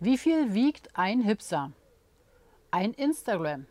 Wie viel wiegt ein Hipster? Ein Instagram.